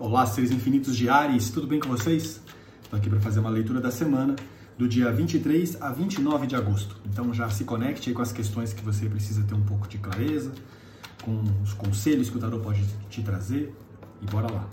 Olá, seres infinitos de Ares, tudo bem com vocês? Estou aqui para fazer uma leitura da semana, do dia 23 a 29 de agosto. Então já se conecte aí com as questões que você precisa ter um pouco de clareza, com os conselhos que o tarot pode te trazer, e bora lá.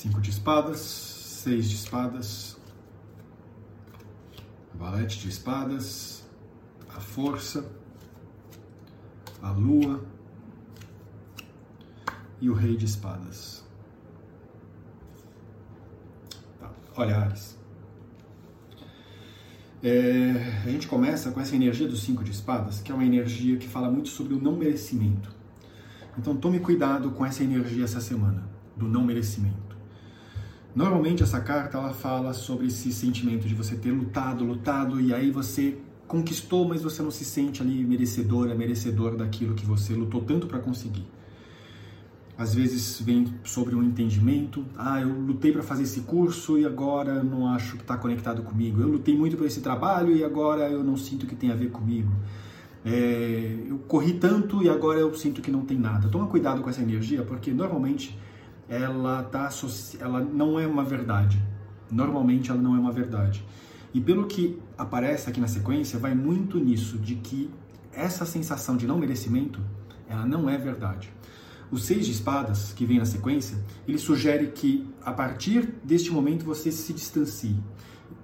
Cinco de espadas, seis de espadas, valete de espadas, a força, a lua e o rei de espadas. Tá. Olha, Ares. É, a gente começa com essa energia dos cinco de espadas, que é uma energia que fala muito sobre o não merecimento. Então tome cuidado com essa energia essa semana, do não merecimento. Normalmente essa carta ela fala sobre esse sentimento de você ter lutado, lutado e aí você conquistou, mas você não se sente ali merecedora, merecedor daquilo que você lutou tanto para conseguir. Às vezes vem sobre um entendimento, ah, eu lutei para fazer esse curso e agora não acho que está conectado comigo. Eu lutei muito por esse trabalho e agora eu não sinto que tem a ver comigo. É, eu corri tanto e agora eu sinto que não tem nada. Toma cuidado com essa energia, porque normalmente ela tá ela não é uma verdade. Normalmente ela não é uma verdade. E pelo que aparece aqui na sequência, vai muito nisso de que essa sensação de não merecimento, ela não é verdade. O seis de espadas, que vem na sequência, ele sugere que a partir deste momento você se distancie.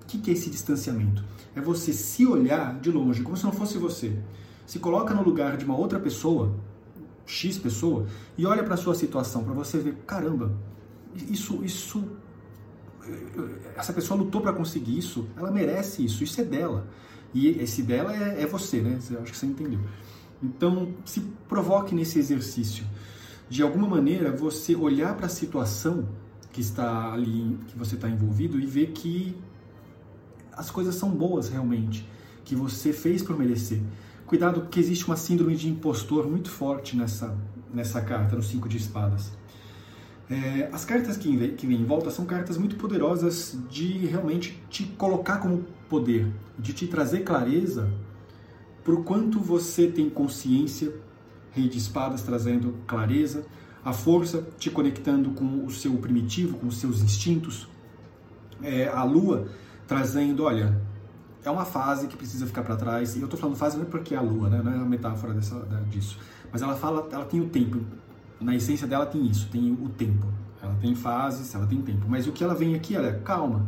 O que é esse distanciamento? É você se olhar de longe, como se não fosse você. Se coloca no lugar de uma outra pessoa X pessoa e olha para a sua situação para você ver, caramba, isso, isso, essa pessoa lutou para conseguir isso, ela merece isso, isso é dela. E esse dela é, é você, né? Eu acho que você entendeu. Então, se provoque nesse exercício. De alguma maneira, você olhar para a situação que está ali, que você está envolvido e ver que as coisas são boas realmente, que você fez por merecer. Cuidado, porque existe uma síndrome de impostor muito forte nessa, nessa carta, no cinco de espadas. É, as cartas que que vêm em volta são cartas muito poderosas de realmente te colocar como poder, de te trazer clareza por quanto você tem consciência, Rei de Espadas trazendo clareza, a força te conectando com o seu primitivo, com os seus instintos, é, a lua trazendo, olha, é uma fase que precisa ficar para trás. E eu estou falando fase não é porque é a lua, né? não é a metáfora dessa, disso. Mas ela fala, ela tem o tempo. Na essência dela tem isso, tem o tempo. Ela tem fases, ela tem tempo. Mas o que ela vem aqui, olha, calma.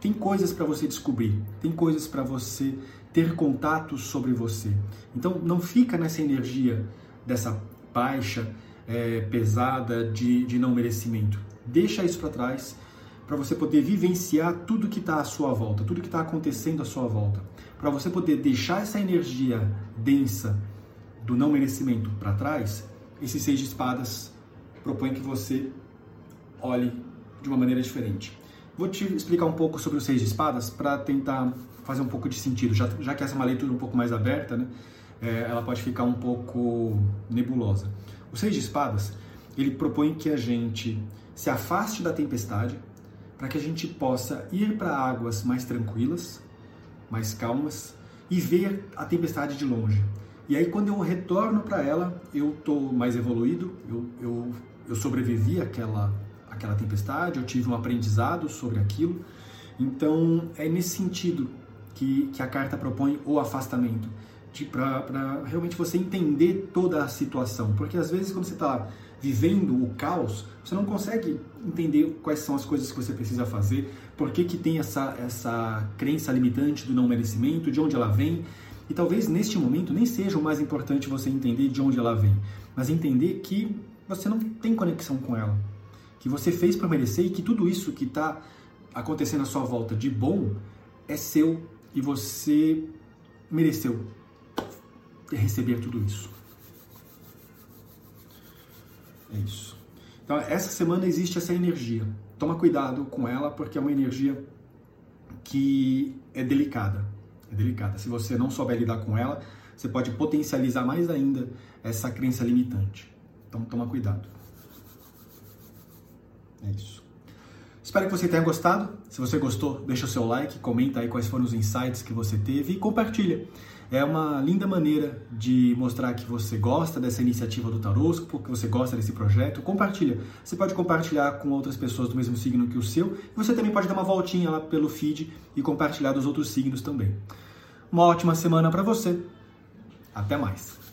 Tem coisas para você descobrir, tem coisas para você ter contato sobre você. Então não fica nessa energia dessa baixa, é, pesada de, de não merecimento. Deixa isso para trás para você poder vivenciar tudo que está à sua volta, tudo que está acontecendo à sua volta, para você poder deixar essa energia densa do não merecimento para trás, esse seis de espadas propõe que você olhe de uma maneira diferente. Vou te explicar um pouco sobre o seis de espadas para tentar fazer um pouco de sentido, já, já que essa é uma leitura um pouco mais aberta, né? É, ela pode ficar um pouco nebulosa. O seis de espadas ele propõe que a gente se afaste da tempestade para que a gente possa ir para águas mais tranquilas, mais calmas e ver a tempestade de longe. E aí quando eu retorno para ela, eu estou mais evoluído, eu, eu, eu sobrevivi àquela, àquela tempestade, eu tive um aprendizado sobre aquilo. Então é nesse sentido que, que a carta propõe o afastamento, para realmente você entender toda a situação. Porque às vezes quando você está vivendo o caos, você não consegue entender quais são as coisas que você precisa fazer, por que, que tem essa, essa crença limitante do não merecimento, de onde ela vem. E talvez neste momento nem seja o mais importante você entender de onde ela vem, mas entender que você não tem conexão com ela, que você fez para merecer e que tudo isso que está acontecendo à sua volta de bom é seu e você mereceu receber tudo isso. É isso. Então, essa semana existe essa energia toma cuidado com ela porque é uma energia que é delicada. É delicada. Se você não souber lidar com ela, você pode potencializar mais ainda essa crença limitante. Então toma cuidado. É isso. Espero que você tenha gostado. Se você gostou, deixa o seu like, comenta aí quais foram os insights que você teve e compartilha. É uma linda maneira de mostrar que você gosta dessa iniciativa do Tarosco, que você gosta desse projeto. Compartilha. Você pode compartilhar com outras pessoas do mesmo signo que o seu. Você também pode dar uma voltinha lá pelo feed e compartilhar dos outros signos também. Uma ótima semana para você. Até mais.